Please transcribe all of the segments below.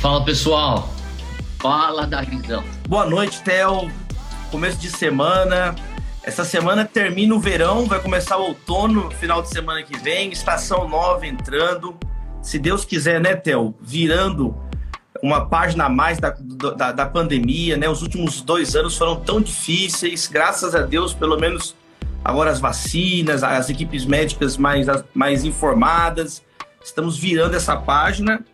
Fala pessoal, fala da visão. Boa noite, Theo. Começo de semana. Essa semana termina o verão, vai começar o outono, final de semana que vem, estação nova entrando. Se Deus quiser, né, Theo? Virando uma página a mais da, da, da, pandemia, né? Os últimos dois anos foram tão difíceis, graças a Deus, pelo menos agora as vacinas, as equipes médicas mais, mais informadas. Estamos virando essa página.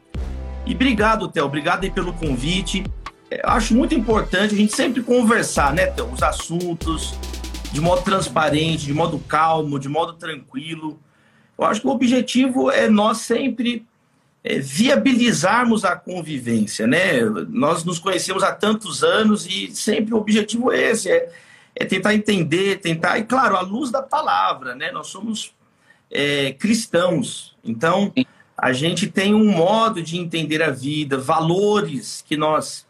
E obrigado, Theo, obrigado aí pelo convite. Eu acho muito importante a gente sempre conversar, né, Theo? Os assuntos, de modo transparente, de modo calmo, de modo tranquilo. Eu acho que o objetivo é nós sempre é, viabilizarmos a convivência, né? Nós nos conhecemos há tantos anos e sempre o objetivo é esse, é, é tentar entender, tentar, e claro, à luz da palavra, né? Nós somos é, cristãos, então a gente tem um modo de entender a vida, valores que nós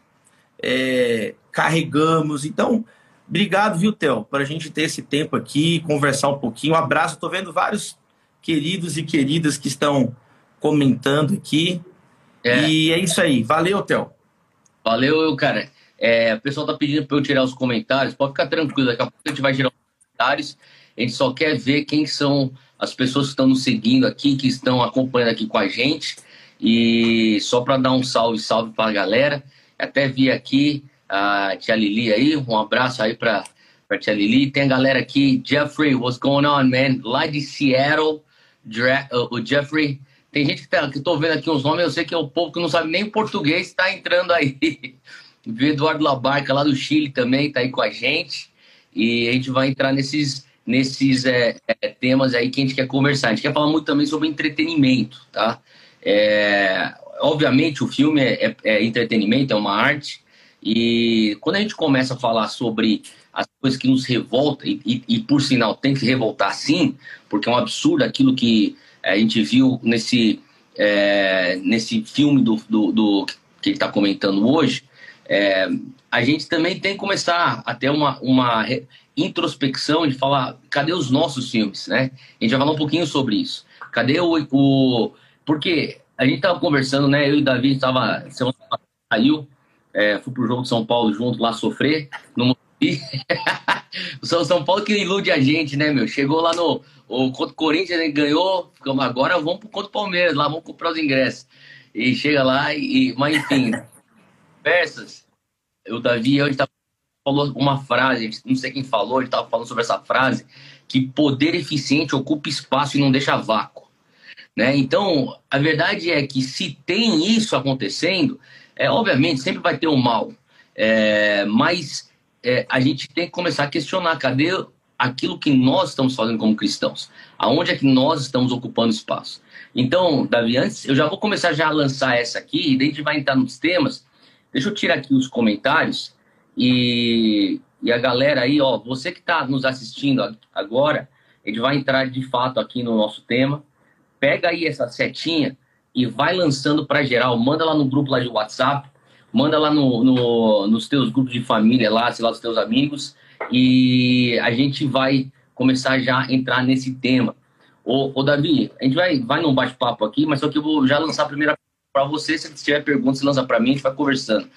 é, carregamos, então Obrigado, viu, Theo, para a gente ter esse tempo aqui, conversar um pouquinho. Um abraço. Estou vendo vários queridos e queridas que estão comentando aqui. É. E é isso aí. Valeu, Theo. Valeu, cara. É, o pessoal tá pedindo para eu tirar os comentários. Pode ficar tranquilo, daqui a pouco a gente vai tirar os comentários. A gente só quer ver quem são as pessoas que estão nos seguindo aqui, que estão acompanhando aqui com a gente. E só para dar um salve, salve para a galera. Até vi aqui a tia Lili aí, um abraço aí pra, pra tia Lili. Tem a galera aqui, Jeffrey, what's going on, man? Lá de Seattle, o Jeffrey. Tem gente que, tá, que tô vendo aqui uns nomes, eu sei que é o povo que não sabe nem português, tá entrando aí. Eduardo Labarca, lá do Chile, também tá aí com a gente. E a gente vai entrar nesses, nesses é, é, temas aí que a gente quer conversar. A gente quer falar muito também sobre entretenimento, tá? É, obviamente, o filme é, é, é entretenimento, é uma arte, e quando a gente começa a falar sobre as coisas que nos revoltam, e, e, e, por sinal tem que revoltar sim, porque é um absurdo aquilo que a gente viu nesse, é, nesse filme do, do, do que ele está comentando hoje, é, a gente também tem que começar a ter uma, uma introspecção de falar, cadê os nossos filmes, né? A gente vai falar um pouquinho sobre isso. Cadê o... o porque a gente estava conversando, né? Eu e o Davi estava... Saiu é, fui pro jogo de São Paulo junto lá sofrer. No o São Paulo que ilude a gente, né, meu? Chegou lá no. O contra o Corinthians né, ganhou. Ficamos, agora vamos pro contra o Palmeiras, lá vamos comprar os ingressos. E chega lá e. Mas enfim, peças. O Davi hoje tava, falou uma frase, não sei quem falou, ele tava falando sobre essa frase, que poder eficiente ocupa espaço e não deixa vácuo. Né? Então, a verdade é que se tem isso acontecendo, é, obviamente, sempre vai ter o um mal, é, mas é, a gente tem que começar a questionar cadê aquilo que nós estamos fazendo como cristãos? Aonde é que nós estamos ocupando espaço? Então, Davi, antes, eu já vou começar já a lançar essa aqui, e daí a gente vai entrar nos temas. Deixa eu tirar aqui os comentários e, e a galera aí, ó, você que está nos assistindo agora, gente vai entrar de fato aqui no nosso tema. Pega aí essa setinha e vai lançando para geral. Manda lá no grupo lá de WhatsApp, manda lá no, no, nos teus grupos de família lá, sei lá, dos teus amigos, e a gente vai começar já a entrar nesse tema. Ô, ô Davi, a gente vai, vai num bate-papo aqui, mas só que eu vou já lançar a primeira para você. Se tiver perguntas, lança para mim, a gente vai conversando.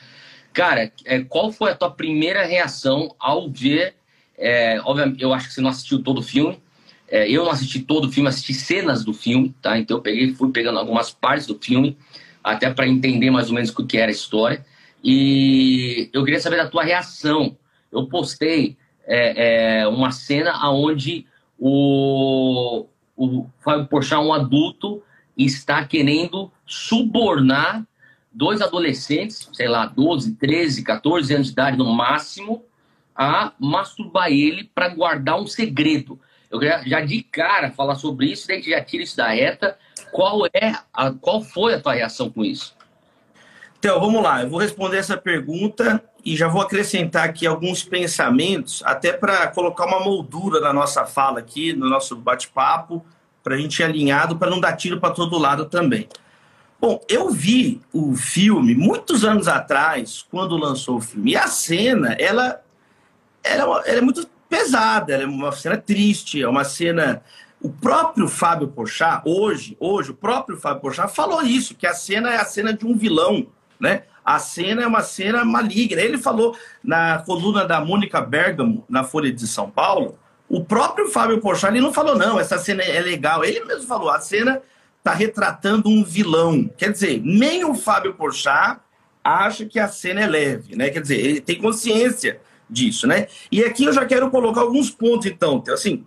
Cara, é, qual foi a tua primeira reação ao ver? É, obviamente, eu acho que você não assistiu todo o filme, é, eu não assisti todo o filme, assisti cenas do filme, tá? Então eu peguei, fui pegando algumas partes do filme, até para entender mais ou menos o que era a história. E eu queria saber da tua reação. Eu postei é, é, uma cena onde o, o Fábio Porchat, um adulto, está querendo subornar dois adolescentes, sei lá, 12, 13, 14 anos de idade no máximo, a masturbar ele para guardar um segredo. Eu queria já de cara falar sobre isso, daí a gente já tira isso da reta. Qual é a, qual foi a tua reação com isso? Então, vamos lá, eu vou responder essa pergunta e já vou acrescentar aqui alguns pensamentos, até para colocar uma moldura na nossa fala aqui, no nosso bate-papo, para a gente ir alinhado, para não dar tiro para todo lado também. Bom, eu vi o filme muitos anos atrás, quando lançou o filme, e a cena, ela, ela, ela é muito pesada, ela é uma cena triste, é uma cena O próprio Fábio Porchat, hoje, hoje, o próprio Fábio Porchat falou isso, que a cena é a cena de um vilão, né? A cena é uma cena maligna. Ele falou na coluna da Mônica Bergamo, na Folha de São Paulo, o próprio Fábio Porchat, ele não falou, não, essa cena é legal. Ele mesmo falou, a cena está retratando um vilão. Quer dizer, nem o Fábio Porchat acha que a cena é leve, né? Quer dizer, ele tem consciência disso, né? E aqui eu já quero colocar alguns pontos, então. Assim,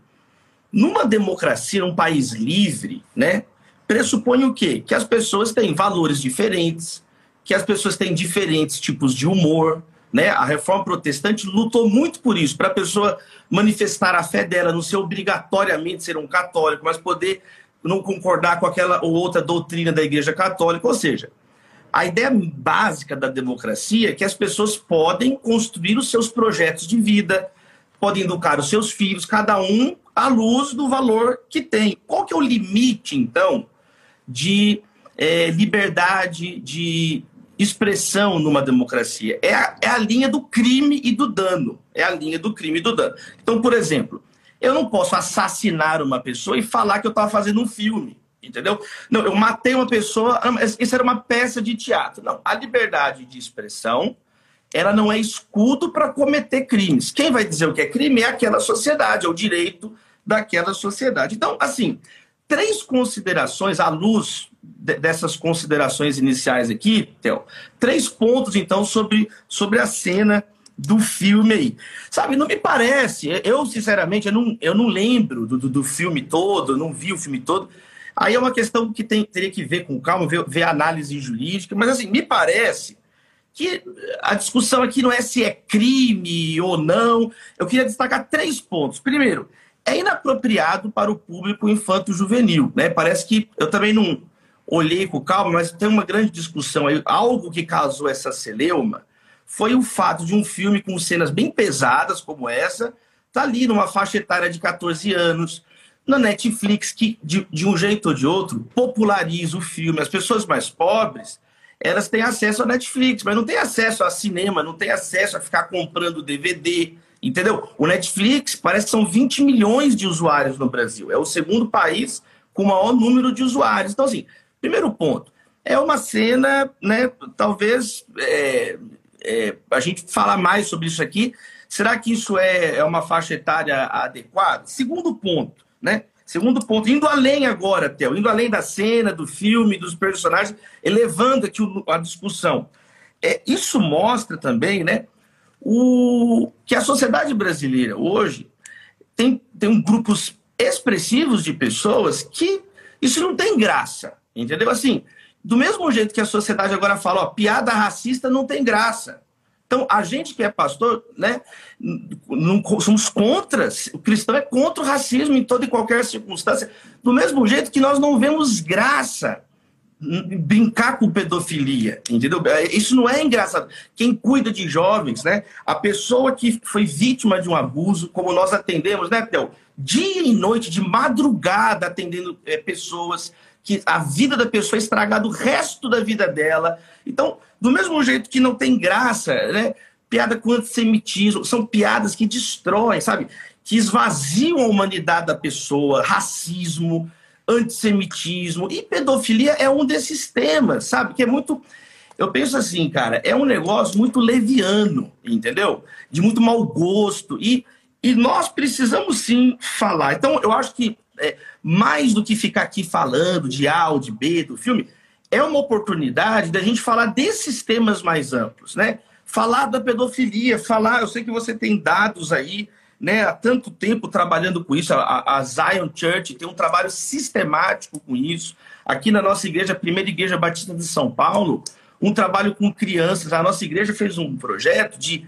numa democracia, num país livre, né? Pressupõe o quê? Que as pessoas têm valores diferentes, que as pessoas têm diferentes tipos de humor, né? A reforma protestante lutou muito por isso, para a pessoa manifestar a fé dela, não ser obrigatoriamente ser um católico, mas poder não concordar com aquela ou outra doutrina da Igreja Católica. Ou seja, a ideia básica da democracia é que as pessoas podem construir os seus projetos de vida, podem educar os seus filhos, cada um à luz do valor que tem. Qual que é o limite, então, de é, liberdade de expressão numa democracia? É a, é a linha do crime e do dano. É a linha do crime e do dano. Então, por exemplo, eu não posso assassinar uma pessoa e falar que eu estava fazendo um filme, entendeu? Não, eu matei uma pessoa, isso era uma peça de teatro. Não, a liberdade de expressão, ela não é escudo para cometer crimes. Quem vai dizer o que é crime é aquela sociedade, é o direito daquela sociedade. Então, assim, três considerações à luz dessas considerações iniciais aqui, Theo. Três pontos, então, sobre, sobre a cena do filme aí. Sabe, não me parece. Eu, sinceramente, eu não, eu não lembro do, do, do filme todo, não vi o filme todo. Aí é uma questão que tem, teria que ver com calma, ver, ver análise jurídica, mas assim, me parece que a discussão aqui não é se é crime ou não. Eu queria destacar três pontos. Primeiro, é inapropriado para o público infanto-juvenil. Né? Parece que eu também não olhei com calma, mas tem uma grande discussão aí. Algo que causou essa celeuma foi o fato de um filme com cenas bem pesadas como essa, tá ali numa faixa etária de 14 anos, na Netflix, que de, de um jeito ou de outro populariza o filme. As pessoas mais pobres, elas têm acesso à Netflix, mas não têm acesso a cinema, não têm acesso a ficar comprando DVD, entendeu? O Netflix parece que são 20 milhões de usuários no Brasil. É o segundo país com o maior número de usuários. Então, assim, primeiro ponto, é uma cena, né, talvez é, é, a gente fala mais sobre isso aqui. Será que isso é, é uma faixa etária adequada? Segundo ponto, né? Segundo ponto, indo além agora, Theo, indo além da cena, do filme, dos personagens, elevando aqui a discussão. É, isso mostra também, né, o, que a sociedade brasileira hoje tem, tem grupos expressivos de pessoas que isso não tem graça, entendeu? Assim, do mesmo jeito que a sociedade agora fala, ó, piada racista não tem graça. Então, a gente que é pastor, né, não, somos contra, o cristão é contra o racismo em toda e qualquer circunstância, do mesmo jeito que nós não vemos graça brincar com pedofilia, entendeu? Isso não é engraçado. Quem cuida de jovens, né, a pessoa que foi vítima de um abuso, como nós atendemos, né, Theo? Dia e noite, de madrugada, atendendo é, pessoas que a vida da pessoa é estragada o resto da vida dela. Então, do mesmo jeito que não tem graça, né? Piada com antissemitismo, são piadas que destroem, sabe? Que esvaziam a humanidade da pessoa, racismo, antissemitismo e pedofilia é um desses temas, sabe? Que é muito. Eu penso assim, cara, é um negócio muito leviano, entendeu? De muito mau gosto. E, e nós precisamos sim falar. Então, eu acho que é, mais do que ficar aqui falando de A ou de B do filme, é uma oportunidade da gente falar desses temas mais amplos, né? Falar da pedofilia, falar, eu sei que você tem dados aí, né, há tanto tempo trabalhando com isso, a, a Zion Church tem um trabalho sistemático com isso. Aqui na nossa igreja, a primeira igreja batista de São Paulo, um trabalho com crianças. A nossa igreja fez um projeto de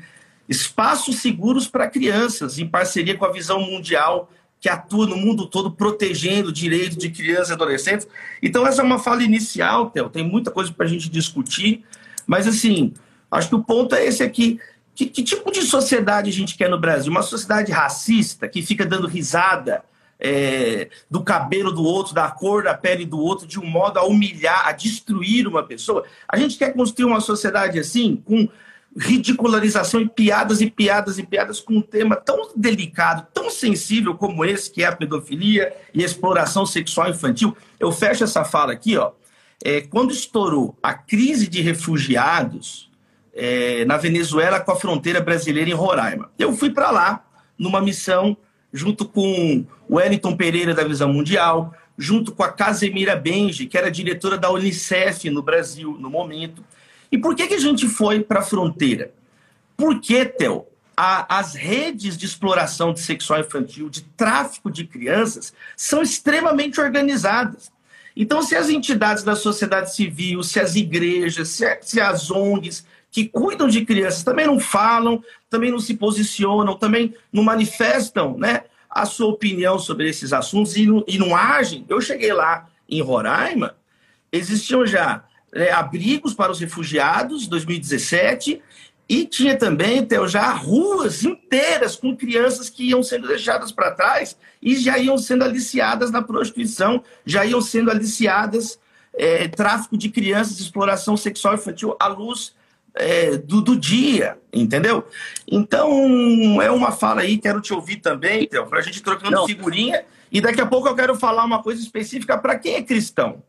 espaços seguros para crianças, em parceria com a Visão Mundial que atua no mundo todo protegendo o direito de crianças e adolescentes. Então, essa é uma fala inicial, Theo, tem muita coisa para a gente discutir, mas, assim, acho que o ponto é esse aqui. Que, que, tipo de sociedade a gente quer no Brasil? Uma sociedade racista que fica dando risada é, do cabelo do outro, da cor da pele do outro, de um modo a humilhar, a destruir uma pessoa? A gente quer construir uma sociedade assim, com ridicularização e piadas e piadas e piadas com um tema tão delicado, tão sensível como esse, que é a pedofilia e a exploração sexual infantil. Eu fecho essa fala aqui, ó. É, quando estourou a crise de refugiados é, na Venezuela com a fronteira brasileira em Roraima, eu fui para lá numa missão junto com o Wellington Pereira da Visão Mundial, junto com a Casemira Benji, que era diretora da Unicef no Brasil no momento. E por que, que a gente foi para a fronteira? Porque, Theo, a, as redes de exploração de sexual infantil, de tráfico de crianças, são extremamente organizadas. Então, se as entidades da sociedade civil, se as igrejas, se, se as ONGs que cuidam de crianças também não falam, também não se posicionam, também não manifestam né, a sua opinião sobre esses assuntos e e não agem. Eu cheguei lá em Roraima, existiam já é, abrigos para os refugiados, 2017, e tinha também, Theo, já ruas inteiras com crianças que iam sendo deixadas para trás e já iam sendo aliciadas na prostituição, já iam sendo aliciadas é, tráfico de crianças, exploração sexual infantil à luz é, do, do, dia, entendeu? Então, é uma fala aí, quero te ouvir também, Theo, para a gente trocando Não. figurinha. E daqui a pouco eu quero falar uma coisa específica para quem é cristão.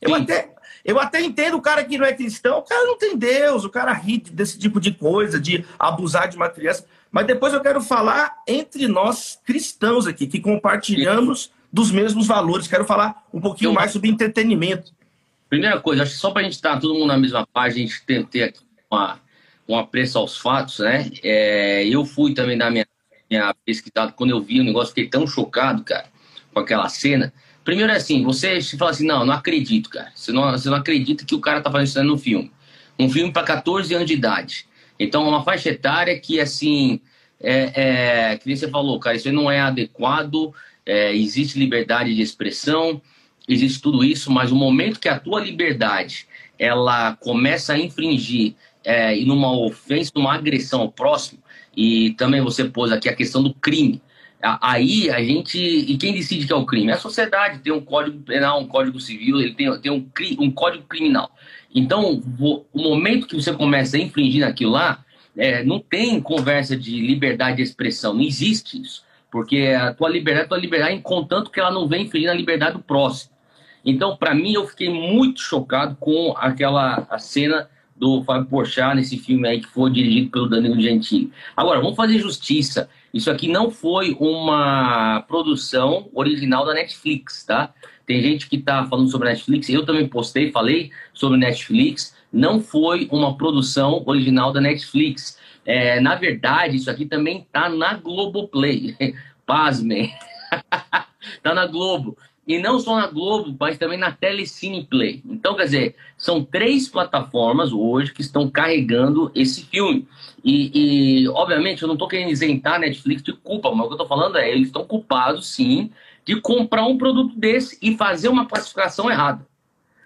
Eu até, eu até entendo o cara que não é cristão, o cara não tem Deus, o cara ri desse tipo de coisa, de abusar de uma criança. Mas depois eu quero falar entre nós cristãos aqui, que compartilhamos dos mesmos valores. Quero falar um pouquinho mais sobre entretenimento. Primeira coisa, acho que só para a gente estar todo mundo na mesma página, a gente ter aqui uma, um apreço aos fatos, né? É, eu fui também dar minha, minha pesquisada, quando eu vi o negócio, fiquei tão chocado, cara, com aquela cena. Primeiro é assim, você fala assim, não, não acredito, cara. Você não, você não acredita que o cara tá fazendo isso no filme. Um filme para 14 anos de idade. Então, é uma faixa etária que, assim, é, é, que nem você falou, cara, isso não é adequado, é, existe liberdade de expressão, existe tudo isso, mas o momento que a tua liberdade ela começa a infringir é, numa ofensa, numa agressão ao próximo, e também você pôs aqui a questão do crime. Aí a gente. E quem decide que é o crime? É a sociedade. Tem um código penal, um código civil, ele tem, tem um, um código criminal. Então, o, momento que você começa a infringir naquilo lá, é, não tem conversa de liberdade de expressão, não existe isso. Porque a tua liberdade, a tua liberdade, contanto que ela não vem infringir a liberdade do próximo. Então, para mim, eu fiquei muito chocado com aquela cena do Fábio Porchat nesse filme aí que foi dirigido pelo Danilo Gentili. Agora, vamos fazer justiça. Isso aqui não foi uma produção original da Netflix, tá? Tem gente que tá falando sobre Netflix, eu também postei, falei sobre Netflix. Não foi uma produção original da Netflix. É, na verdade, isso aqui também tá na Globoplay. Pasmem. tá na Globo. E não só na Globo, mas também na Telecine Play. Então, quer dizer, são três plataformas hoje que estão carregando esse filme. E, e obviamente, eu não estou querendo isentar a Netflix de culpa, mas o que eu estou falando é, eles estão culpados, sim, de comprar um produto desse e fazer uma classificação errada.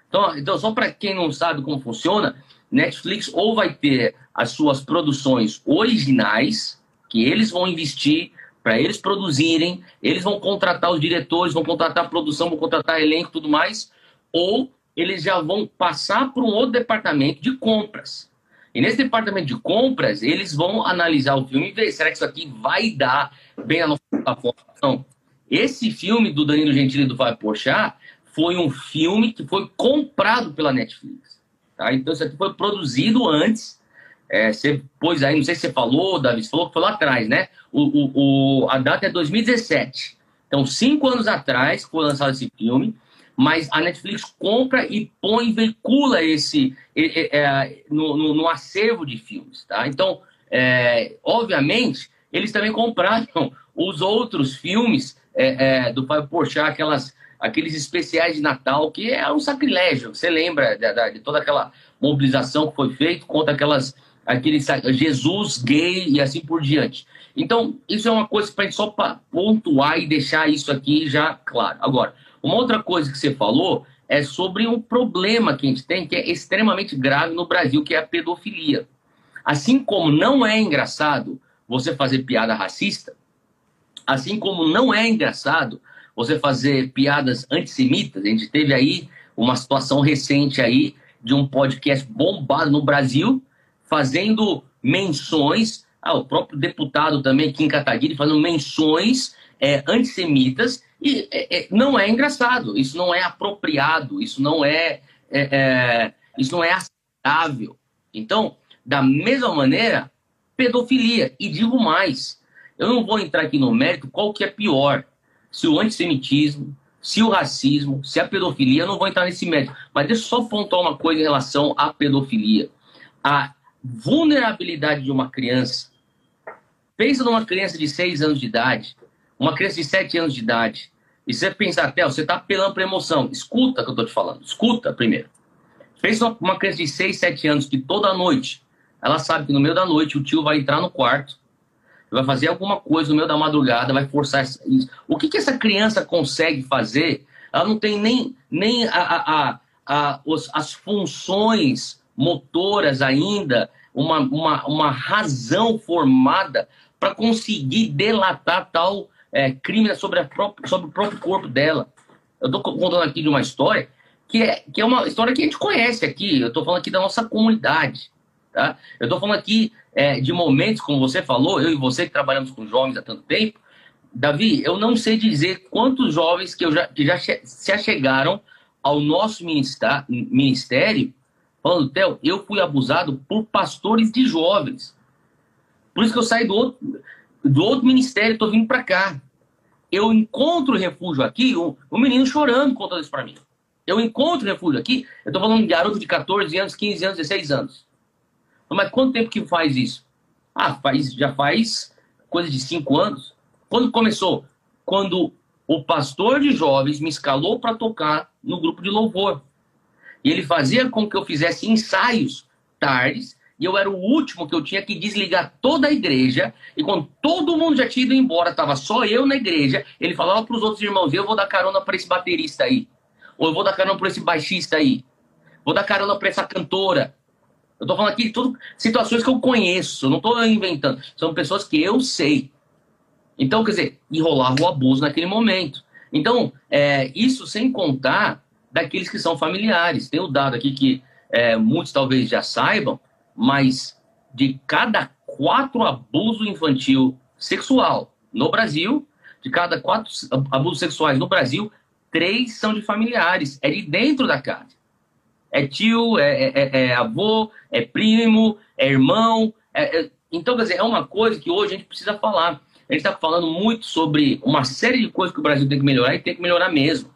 Então, então só para quem não sabe como funciona, Netflix ou vai ter as suas produções originais, que eles vão investir para eles produzirem, eles vão contratar os diretores, vão contratar a produção, vão contratar elenco tudo mais, ou eles já vão passar para um outro departamento de compras. E nesse departamento de compras, eles vão analisar o filme e ver, será que isso aqui vai dar bem a nossa plataforma? Esse filme do Danilo Gentili e do Fábio Porchat foi um filme que foi comprado pela Netflix. Tá? Então, isso aqui foi produzido antes é, você pôs aí, não sei se você falou, Davi, você falou que foi lá atrás, né? O, o, o, a data é 2017. Então, cinco anos atrás foi lançado esse filme, mas a Netflix compra e põe, veicula esse é, é, no, no, no, acervo de filmes, tá? Então, é, obviamente, eles também compraram os outros filmes é, é, do Fábio Porchat, aquelas, aqueles especiais de Natal, que é um sacrilégio. Você lembra de, de toda aquela mobilização que foi feita contra aquelas aquele Jesus gay e assim por diante. Então, isso é uma coisa para só pontuar e deixar isso aqui já claro. Agora, uma outra coisa que você falou é sobre um problema que a gente tem que é extremamente grave no Brasil, que é a pedofilia. Assim como não é engraçado você fazer piada racista, assim como não é engraçado você fazer piadas antissemitas, a gente teve aí uma situação recente aí de um podcast bombado no Brasil, fazendo menções, ah, o próprio deputado também, Kim Kataguiri, fazendo menções é, antissemitas, e é, é, não é engraçado, isso não é apropriado, isso não é, é, é isso não é aceitável. Então, da mesma maneira, pedofilia. E digo mais, eu não vou entrar aqui no mérito qual que é pior, se o antissemitismo, se o racismo, se a pedofilia, eu não vou entrar nesse mérito. Mas deixa eu só pontuar uma coisa em relação à pedofilia. A vulnerabilidade de uma criança. Pensa numa criança de 6 anos de idade, uma criança de 7 anos de idade, e você pensa até, você está apelando para emoção. Escuta o que eu estou te falando. Escuta primeiro. Pensa uma criança de 6, 7 anos que toda noite, ela sabe que no meio da noite o tio vai entrar no quarto, vai fazer alguma coisa no meio da madrugada, vai forçar isso. O que, que essa criança consegue fazer? Ela não tem nem, nem a, a, a, a os, as funções motoras ainda, uma, uma, uma razão formada para conseguir delatar tal é, crime sobre, própria, sobre o próprio corpo dela. Eu estou contando aqui de uma história que é, que é uma história que a gente conhece aqui. Eu estou falando aqui da nossa comunidade. Tá? Eu estou falando aqui é, de momentos, como você falou, eu e você que trabalhamos com jovens há tanto tempo. Davi, eu não sei dizer quantos jovens que, eu já, que já se achegaram ao nosso ministério falando, Theo, eu fui abusado por pastores de jovens. Por isso que eu saí do outro, do outro ministério, estou vindo para cá. Eu encontro refúgio aqui, um, um menino chorando contando isso para mim. Eu encontro refúgio aqui, eu estou falando de garoto de 14 anos, 15 anos, 16 anos. Mas quanto tempo que faz isso? Ah, faz, já faz coisa de 5 anos. Quando começou? Quando o pastor de jovens me escalou para tocar no grupo de louvor. E ele fazia com que eu fizesse ensaios tardes, e eu era o último que eu tinha que desligar toda a igreja, e quando todo mundo já tinha ido embora, estava só eu na igreja, ele falava para os outros irmãos, eu vou dar carona para esse baterista aí, ou eu vou dar carona para esse baixista aí, vou dar carona para essa cantora. Eu estou falando aqui tudo situações que eu conheço, não estou inventando, são pessoas que eu sei. Então, quer dizer, e rolava o abuso naquele momento. Então, é, isso sem contar daqueles que são familiares. Tem o dado aqui que é, muitos talvez já saibam, mas de cada quatro abusos infantil sexual no Brasil, de cada quatro abusos sexuais no Brasil, três são de familiares, é de dentro da casa. É tio, é, é, é, é avô, é primo, é irmão. É, é, então, quer dizer, é uma coisa que hoje a gente precisa falar. A gente está falando muito sobre uma série de coisas que o Brasil tem que melhorar e tem que melhorar mesmo.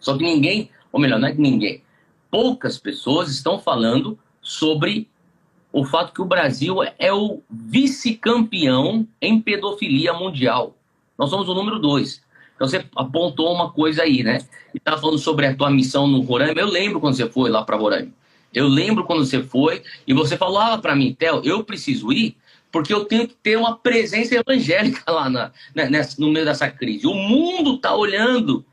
Só que ninguém, ou melhor, não é que ninguém, poucas pessoas estão falando sobre o fato que o Brasil é o vice-campeão em pedofilia mundial. Nós somos o número dois. Então você apontou uma coisa aí, né? E estava falando sobre a tua missão no Roraima. Eu lembro quando você foi lá para Roraima. Eu lembro quando você foi e você falava para mim, Theo, eu preciso ir porque eu tenho que ter uma presença evangélica lá na, né, nessa, no meio dessa crise. O mundo está olhando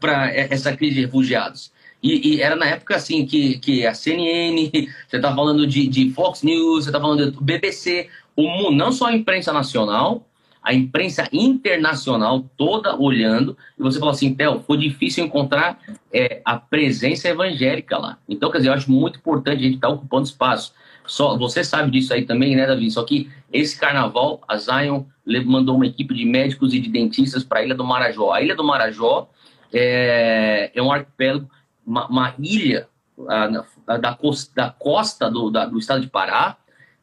para essa crise de refugiados. E, e, era na época assim que, que a CNN, você está falando de, de, Fox News, você está falando do BBC, o, não só a imprensa nacional, a imprensa internacional toda olhando, e você falou assim, Theo, foi difícil encontrar é, a presença evangélica lá. Então, quer dizer, eu acho muito importante a gente estar tá ocupando espaço. Só, você sabe disso aí também, né, Davi? Só que esse carnaval, a Zion mandou uma equipe de médicos e de dentistas para a Ilha do Marajó. A Ilha do Marajó é, é um arquipélago, uma, uma ilha a, da, costa, da costa do, da, do estado de Pará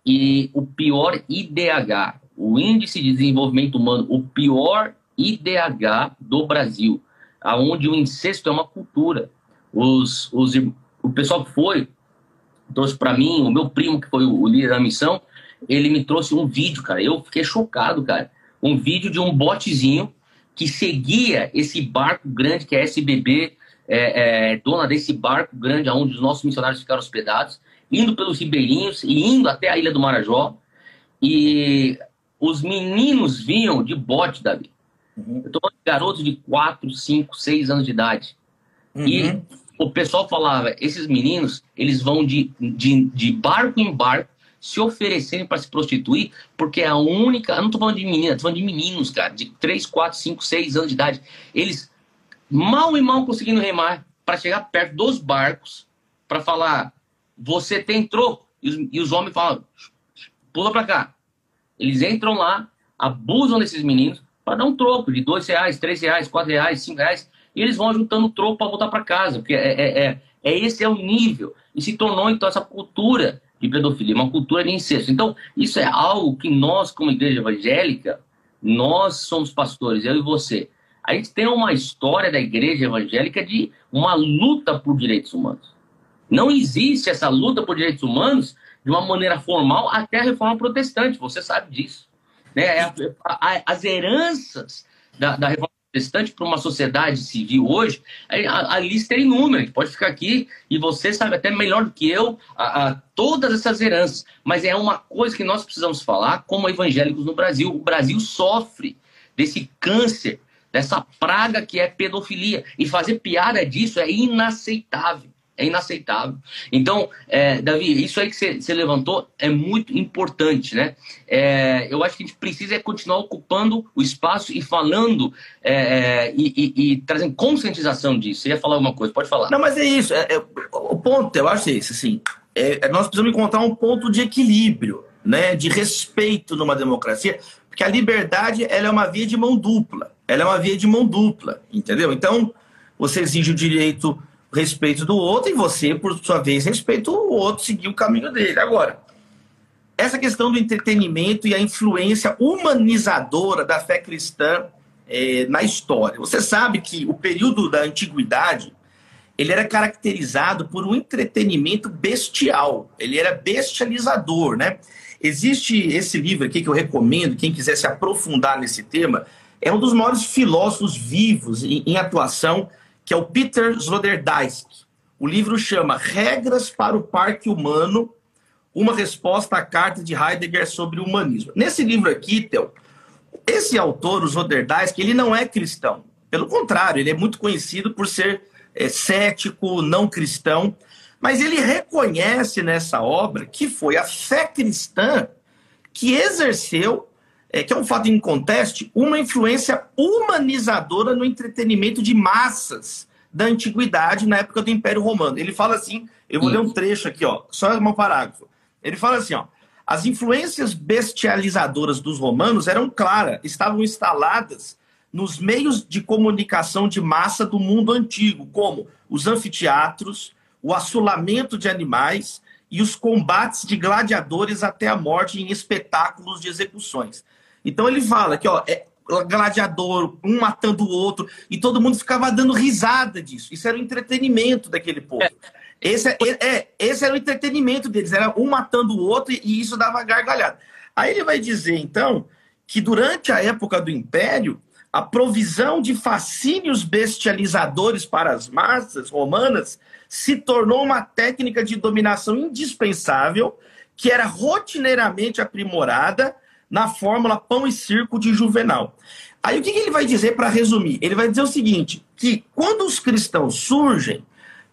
e o pior IDH, o Índice de Desenvolvimento Humano, o pior IDH do Brasil, aonde o incesto é uma cultura. Os, os, o pessoal que foi trouxe para mim, o meu primo, que foi o líder da missão, ele me trouxe um vídeo, cara. Eu fiquei chocado, cara. Um vídeo de um botezinho que seguia esse barco grande que é a SBB, é, é, dona desse barco grande onde os nossos missionários ficaram hospedados, indo pelos ribeirinhos e indo até a Ilha do Marajó. E os meninos vinham de bote, Davi. Uhum. Eu falando de garotos de 4, 5, 6 anos de idade. Uhum. E o pessoal falava, esses meninos, eles vão de, de, de barco em barco se oferecerem para se prostituir, porque é a única. Eu não estou falando de menina, estou falando de meninos, cara, de 3, 4, 5, 6 anos de idade. Eles mal e mal conseguindo remar para chegar perto dos barcos para falar: você tem troco? E os, e os homens falam: pula para cá. Eles entram lá, abusam desses meninos para dar um troco de dois reais, três reais, quatro reais, cinco reais, e eles vão juntando troco para voltar para casa, porque é, é, é, é, esse é o nível. E se tornou, então, essa cultura de pedofilia, uma cultura de incesto. Então, isso é algo que nós, como igreja evangélica, nós somos pastores, eu e você. A gente tem uma história da igreja evangélica de uma luta por direitos humanos. Não existe essa luta por direitos humanos de uma maneira formal até a reforma protestante, você sabe disso. Né? É as heranças da, da reforma protestante para uma sociedade civil hoje, a, a, lista é inúmera, pode ficar aqui e você sabe até melhor do que eu a, a, todas essas heranças, mas é uma coisa que nós precisamos falar como evangélicos no Brasil. O Brasil sofre desse câncer, dessa praga que é pedofilia, e fazer piada disso é inaceitável. É inaceitável. Então, é, Davi, isso aí que você levantou é muito importante, né? É, eu acho que a gente precisa é continuar ocupando o espaço e falando é, é, e, e, e, trazendo conscientização disso. Você ia falar alguma coisa? Pode falar. Não, mas é isso. É, o ponto, eu acho esse, assim. nós precisamos encontrar um ponto de equilíbrio, né? De respeito numa democracia, porque a liberdade ela é uma via de mão dupla. Ela é uma via de mão dupla, entendeu? Então, você exige o direito respeito do outro e você, por sua vez, respeita o outro, seguir o caminho dele. Agora, essa questão do entretenimento e a influência humanizadora da fé cristã é, na história. Você sabe que o período da antiguidade ele era caracterizado por um entretenimento bestial. Ele era bestializador, né? Existe esse livro aqui que eu recomendo, quem quiser se aprofundar nesse tema, é um dos maiores filósofos vivos em, em atuação que é o Peter Sloterdijk. O livro chama Regras para o Parque Humano, uma resposta à carta de Heidegger sobre o humanismo. Nesse livro aqui, Theo, esse autor, o Sloterdijk, ele não é cristão. Pelo contrário, ele é muito conhecido por ser é, cético, não cristão, mas ele reconhece nessa obra que foi a fé cristã que exerceu, é, que é um fato inconteste, uma influência humanizadora no entretenimento de massas da antiguidade na época do Império Romano. Ele fala assim, eu vou Sim. ler um trecho aqui, ó, só um parágrafo. Ele fala assim, ó, as influências bestializadoras dos romanos eram claras, estavam instaladas nos meios de comunicação de massa do mundo antigo, como os anfiteatros, o assolamento de animais e os combates de gladiadores até a morte em espetáculos de execuções. Então ele fala que ó, é, gladiador, um matando o outro, e todo mundo ficava dando risada disso. Isso era o entretenimento daquele povo. É. Esse, é, é, esse era o entretenimento deles, era um matando o outro e, e isso dava gargalhada. Aí ele vai dizer, então, que durante a época do Império, a provisão de fascínios bestializadores para as massas romanas se tornou uma técnica de dominação indispensável que era rotineiramente aprimorada na fórmula pão e circo de Juvenal. Aí o que, que ele vai dizer para resumir? Ele vai dizer o seguinte: que quando os cristãos surgem,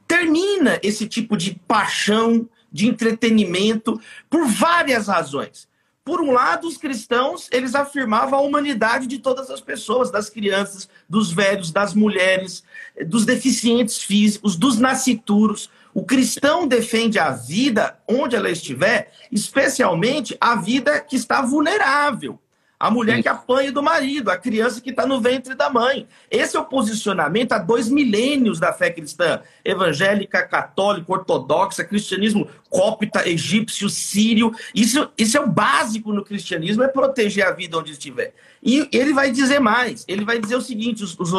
termina esse tipo de paixão, de entretenimento, por várias razões. Por um lado, os cristãos, eles afirmavam a humanidade de todas as pessoas, das crianças, dos velhos, das mulheres, dos deficientes físicos, dos nascituros. O cristão defende a vida onde ela estiver, especialmente a vida que está vulnerável. A mulher que apanha do marido, a criança que está no ventre da mãe. Esse é o posicionamento há dois milênios da fé cristã. Evangélica, católica, ortodoxa, cristianismo cópita, egípcio, sírio. Isso, isso é o básico no cristianismo, é proteger a vida onde estiver. E ele vai dizer mais. Ele vai dizer o seguinte, os, os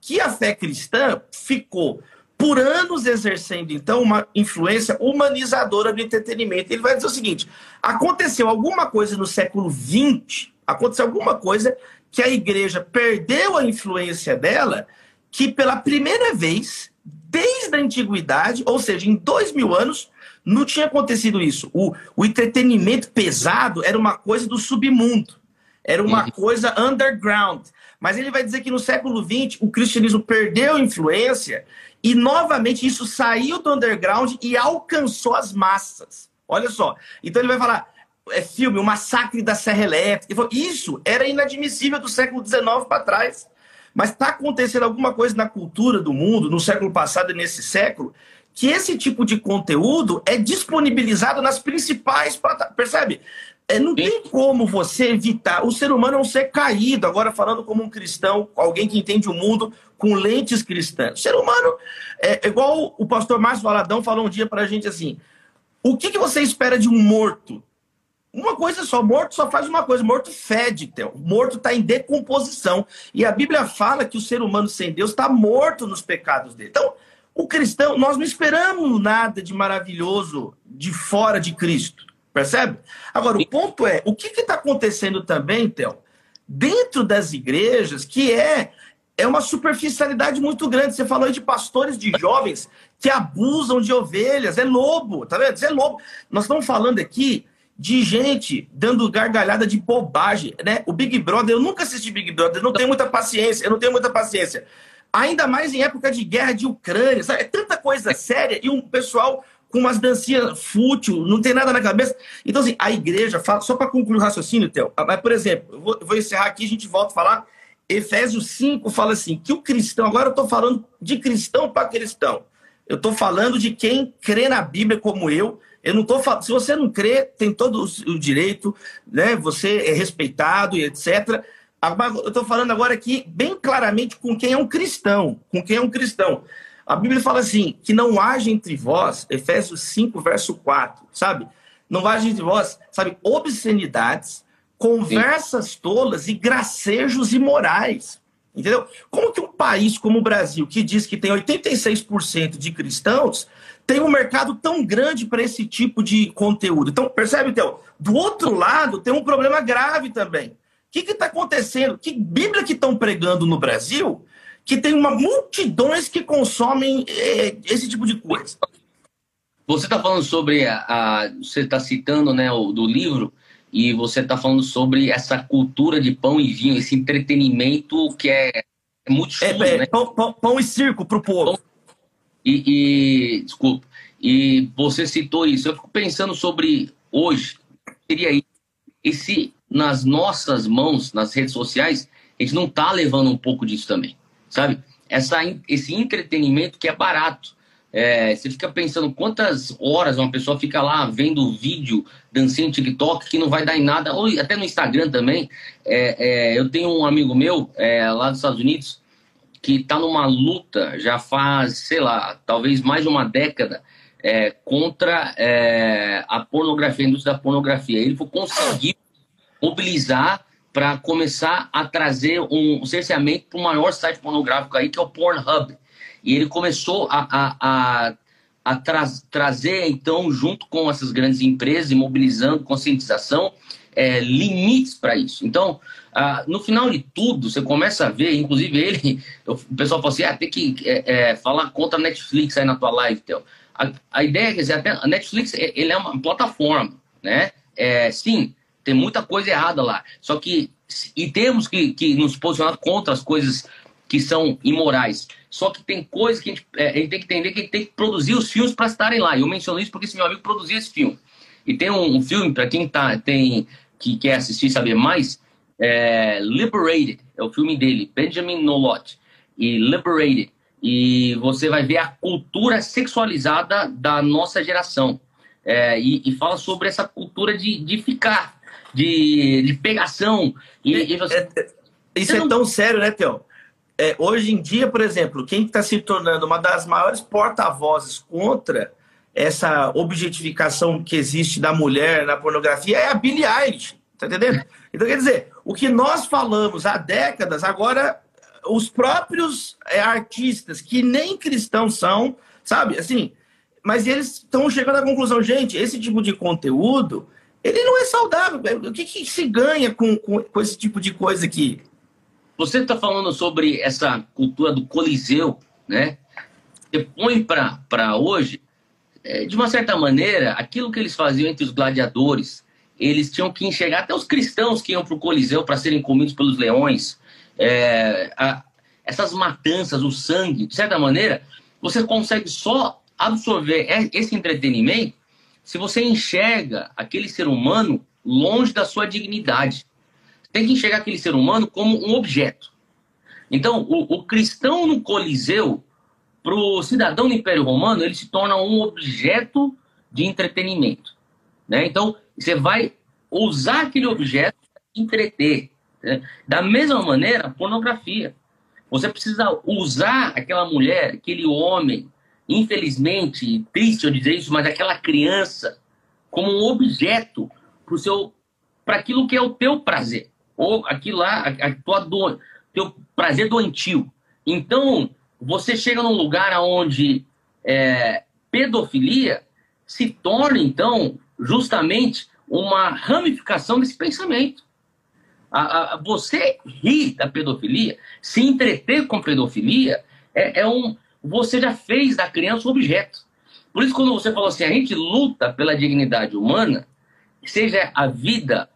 que a fé cristã ficou por anos exercendo, então, uma influência humanizadora do entretenimento. Ele vai dizer o seguinte: aconteceu alguma coisa no século XX, aconteceu alguma coisa que a igreja perdeu a influência dela, que pela primeira vez, desde a antiguidade, ou seja, em dois mil anos, não tinha acontecido isso. O, o entretenimento pesado era uma coisa do submundo, era uma uhum. coisa underground. Mas ele vai dizer que no século XX o cristianismo perdeu influência e novamente isso saiu do underground e alcançou as massas. Olha só. Então ele vai falar, é filme, o massacre da Serra Elétrica. Isso era inadmissível do século XIX para trás. Mas está acontecendo alguma coisa na cultura do mundo, no século passado e nesse século, que esse tipo de conteúdo é disponibilizado nas principais plataformas. Percebe? É, não tem como você evitar. O ser humano é um ser caído, agora falando como um cristão, alguém que entende o mundo com lentes cristãs. O ser humano é, é igual o pastor Márcio Valadão falou um dia pra gente assim: o que, que você espera de um morto? Uma coisa só, morto só faz uma coisa, morto fede, Theo. Morto está em decomposição. E a Bíblia fala que o ser humano sem Deus está morto nos pecados dele. Então, o cristão, nós não esperamos nada de maravilhoso de fora de Cristo. Percebe? Agora, o ponto é, o que está acontecendo também, Theo, dentro das igrejas, que é, é uma superficialidade muito grande. Você falou aí de pastores de jovens que abusam de ovelhas. É lobo, tá vendo? É lobo. Nós estamos falando aqui de gente dando gargalhada de bobagem, né? O Big Brother, eu nunca assisti Big Brother, não tenho muita paciência, eu não tenho muita paciência. Ainda mais em época de guerra de Ucrânia, sabe? É tanta coisa séria e um pessoal com umas dancinhas fútil, não tem nada na cabeça. Então, assim, a igreja, fala, só para concluir o raciocínio, Theo, mas, por exemplo, eu vou, vou encerrar aqui, a gente volta a falar. Efésios 5 fala assim: que o cristão, agora eu estou falando de cristão para cristão. Eu estou falando de quem crê na Bíblia como eu. Eu não estou falando. Se você não crê, tem todo o direito, né? Você é respeitado e etc. Eu estou falando agora aqui bem claramente com quem é um cristão, com quem é um cristão. A Bíblia fala assim: que não haja entre vós, Efésios 5, verso 4, sabe? Não haja entre vós, sabe, obscenidades, conversas Sim. tolas e gracejos imorais. Entendeu? Como que um país como o Brasil, que diz que tem 86% de cristãos, tem um mercado tão grande para esse tipo de conteúdo? Então, percebe, então? Do outro lado, tem um problema grave também. O que está acontecendo? Que Bíblia que estão pregando no Brasil que tem uma multidões que consomem é, esse tipo de coisa. Você está falando sobre a, a você está citando, né, o do livro e você está falando sobre essa cultura de pão e vinho, esse entretenimento que é, é muito chulo, é, é, né? Pão, pão, pão, e circo para o povo. E, e desculpa. E você citou isso. Eu fico pensando sobre hoje seria esse nas nossas mãos, nas redes sociais, a gente não está levando um pouco disso também sabe? Essa, esse entretenimento que é barato. É, você fica pensando quantas horas uma pessoa fica lá vendo vídeo, dancinha no TikTok, que não vai dar em nada, ou até no Instagram também. É, é, eu tenho um amigo meu é, lá dos Estados Unidos que está numa luta já faz, sei lá, talvez mais de uma década é, contra é, a pornografia, a indústria da pornografia. Ele conseguiu mobilizar para começar a trazer um cerceamento para o maior site pornográfico aí, que é o Pornhub. E ele começou a, a, a, a tra trazer, então, junto com essas grandes empresas, mobilizando conscientização, é, limites para isso. Então, no final de tudo, você começa a ver, inclusive ele, o pessoal fala assim, ah, tem que é, é, falar contra a Netflix aí na tua live, Theo. A, a ideia, dizer, até a Netflix, ele é uma plataforma, né? É, sim, tem muita coisa errada lá. Só que. E temos que, que nos posicionar contra as coisas que são imorais. Só que tem coisas que a gente, é, a gente tem que entender que a gente tem que produzir os filmes para estarem lá. Eu menciono isso porque esse meu amigo produziu esse filme. E tem um, um filme, para quem tá, tem, que quer assistir e saber mais, é Liberated, é o filme dele, Benjamin Nolot. E Liberated. E você vai ver a cultura sexualizada da nossa geração. É, e, e, fala sobre essa cultura de, de ficar de, de pegação. E, e você... é, é isso é tão sério, né, Theo? É, hoje em dia, por exemplo, quem está se tornando uma das maiores porta-vozes contra essa objetificação que existe da mulher na pornografia é a Billie Eilish, tá entendendo? Então, quer dizer, o que nós falamos há décadas, agora os próprios é, artistas que nem cristãos são, sabe, assim, mas eles estão chegando à conclusão, gente, esse tipo de conteúdo ele não é saudável. O que, que se ganha com, com, com, esse tipo de coisa aqui? Você está falando sobre essa cultura do coliseu, né? Você põe para hoje, é, de uma certa maneira, aquilo que eles faziam entre os gladiadores, eles tinham que enxergar até os cristãos que iam para o coliseu para serem comidos pelos leões. É, a, essas matanças, o sangue, de certa maneira, você consegue só absorver esse entretenimento se você enxerga aquele ser humano longe da sua dignidade. Tem que enxergar aquele ser humano como um objeto. Então, o, o cristão no Coliseu, para o cidadão do Império Romano, ele se torna um objeto de entretenimento. Né? Então, você vai usar aquele objeto para entreter. Né? Da mesma maneira, pornografia. Você precisa usar aquela mulher, aquele homem, infelizmente, triste eu dizer isso, mas aquela criança, como um objeto para seu para aquilo que é o teu prazer. Ou aquilo lá a, a tua do, teu prazer doentio. Então você chega num lugar onde é, pedofilia se torna então justamente uma ramificação desse pensamento. A, a, você rir da pedofilia se entreter com pedofilia é, é um você já fez da criança um objeto por isso, quando você falou assim, a gente luta pela dignidade humana, seja a vida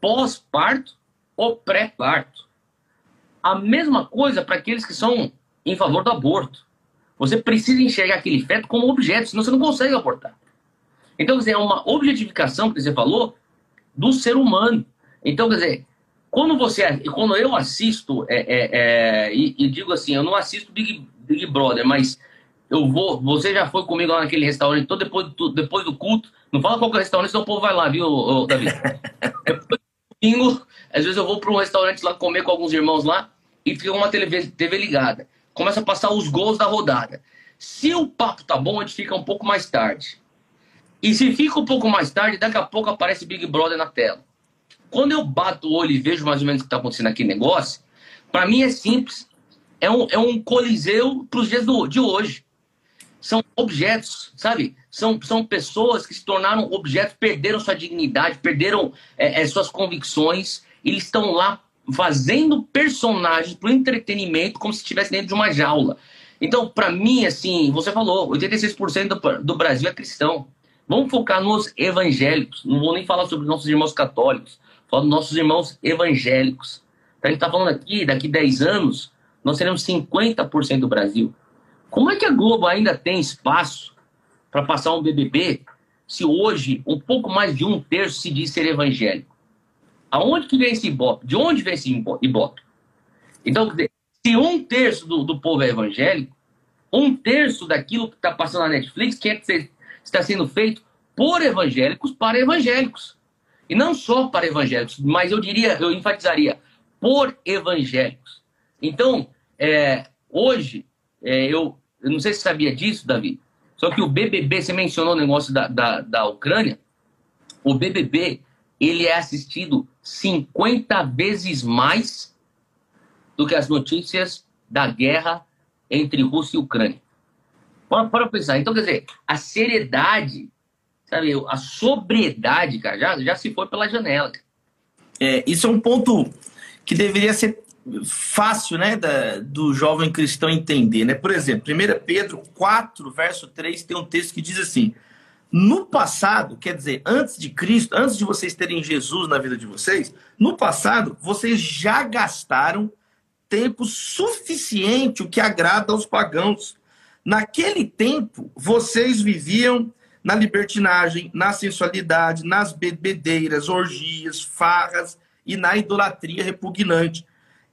pós-parto ou pré-parto. A mesma coisa para aqueles que são em favor do aborto. Você precisa enxergar aquele feto como objeto, senão você não consegue abortar. Então, quer dizer, é uma objetificação que você falou do ser humano. Então, quer dizer, quando você, quando eu assisto é, é, é, e, e, digo assim, eu não assisto Big, Big Brother, mas eu vou, você já foi comigo lá naquele restaurante, todo depois do, depois do culto, não fala qual é o restaurante, senão o povo vai lá, viu, Davi? depois do domingo, às vezes eu vou para um restaurante lá comer com alguns irmãos lá e fica uma TV, TV ligada. Começa a passar os gols da rodada. Se o papo tá bom, a gente fica um pouco mais tarde. E se fica um pouco mais tarde, daqui a pouco aparece Big Brother na tela. Quando eu bato o olho e vejo mais ou menos o que está acontecendo aqui negócio, para mim é simples. É um, é um coliseu para os dias do, de hoje são objetos, sabe? São, são pessoas que se tornaram objetos, perderam sua dignidade, perderam é, é, suas convicções. Eles estão lá fazendo personagens para o entretenimento como se estivesse dentro de uma jaula. Então, para mim, assim, você falou, 86% do, do Brasil é cristão. Vamos focar nos evangélicos. Não vou nem falar sobre nossos irmãos católicos. Falo dos nossos irmãos evangélicos. A gente está falando aqui, daqui 10 anos, nós seremos 50% do Brasil. Como é que a Globo ainda tem espaço para passar um BBB se hoje um pouco mais de um terço se diz ser evangélico? Aonde que vem esse ibope? De onde vem esse ibope? Então, se um terço do, do povo é evangélico, um terço daquilo que está passando na Netflix quer que está sendo feito por evangélicos para evangélicos. E não só para evangélicos, mas eu diria, eu enfatizaria, por evangélicos. Então, é, hoje, é, eu, eu não sei se sabia disso, Davi. Só que o BBB, você mencionou o negócio da, da, da Ucrânia. O BBB, ele é assistido 50 vezes mais do que as notícias da guerra entre Rússia e Ucrânia. Para pensar. Então, quer dizer, a seriedade, sabe, a sobriedade, cara, já, já se foi pela janela. É, isso é um ponto que deveria ser fácil né, da, do jovem cristão entender. Né? Por exemplo, 1 Pedro 4, verso 3, tem um texto que diz assim: No passado, quer dizer, antes de Cristo, antes de vocês terem Jesus na vida de vocês, no passado, vocês já gastaram tempo suficiente, o que agrada aos pagãos. Naquele tempo, vocês viviam na libertinagem, na sensualidade, nas bebedeiras, orgias, farras e na idolatria repugnante